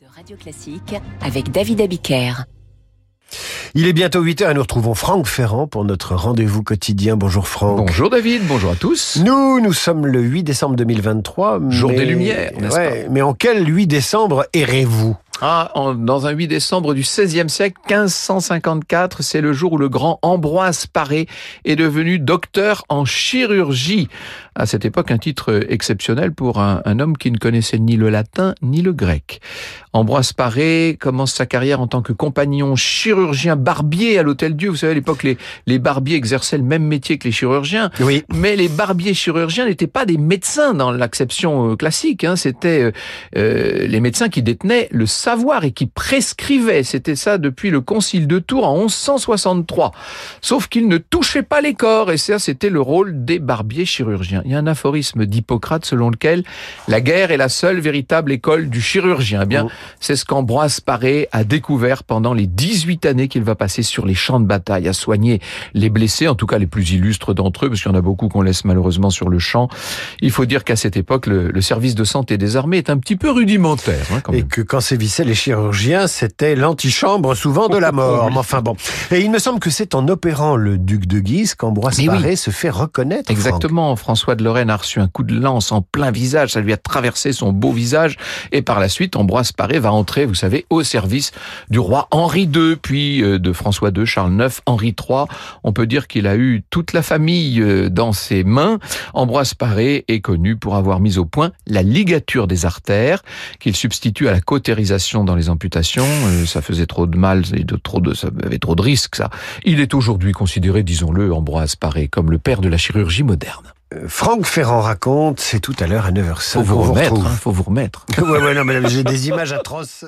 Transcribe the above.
de Radio Classique avec David Abiker. Il est bientôt 8h et nous retrouvons Franck Ferrand pour notre rendez-vous quotidien. Bonjour Franck. Bonjour David, bonjour à tous. Nous, nous sommes le 8 décembre 2023. Jour mais- des Lumières, n'est-ce Ouais, Mais en quel 8 décembre errez-vous? Ah, en- dans un 8 décembre du XVIe siècle, 1554, c'est le jour où le grand Ambroise Paré est devenu docteur en chirurgie. À cette époque, un titre exceptionnel pour un, un homme qui ne connaissait ni le latin ni le grec. Ambroise Paré commence sa carrière en tant que compagnon chirurgien barbier à l'Hôtel Dieu. Vous savez, à l'époque, les, les barbiers exerçaient le même métier que les chirurgiens. Oui. Mais les barbiers chirurgiens n'étaient pas des médecins dans l'acception euh, classique. Hein. C'était euh, euh, les médecins qui détenaient le savoir et qui prescrivaient. C'était ça depuis le Concile de Tours en 1163. Sauf qu'ils ne touchaient pas les corps. Et ça, c'était le rôle des barbiers chirurgiens. Il y a un aphorisme d'Hippocrate selon lequel la guerre est la seule véritable école du chirurgien. Eh bien, Oh. c'est ce qu'Ambroise Paré a découvert pendant les 18 années qu'il va passer sur les champs de bataille à soigner les blessés, en tout cas les plus illustres d'entre eux, parce qu'il y en a beaucoup qu'on laisse malheureusement sur le champ. Il faut dire qu'à cette époque, le, le service de santé des armées est un petit peu rudimentaire. Hein, quand Et même. que quand les chirurgiens, c'était l'antichambre souvent de la mort. Mais enfin bon. Et il me semble que c'est en opérant le duc de Guise qu'Ambroise oui. Paré se fait reconnaître. Franck. Exactement, François de Lorraine a reçu un coup de lance en plein visage, ça lui a traversé son beau visage, et par la suite, Ambroise Paré va entrer, vous savez, au service du roi Henri II, puis euh, de François II, Charles IX, Henri III. On peut dire qu'il a eu toute la famille euh, dans ses mains. Ambroise Paré est connu pour avoir mis au point la ligature des artères, qu'il substitue à la cautérisation dans les amputations. Euh, Ça faisait trop de mal, et de trop de, ça avait trop de risques, ça. Il est aujourd'hui considéré, disons-le, Ambroise Paré, comme le père de la chirurgie moderne. Euh, Franck Ferrand raconte, c'est tout à l'heure à 9h05. Faut vous remettre, hein, faut vous remettre. ouais, ouais, non, mais j'ai des images atroces.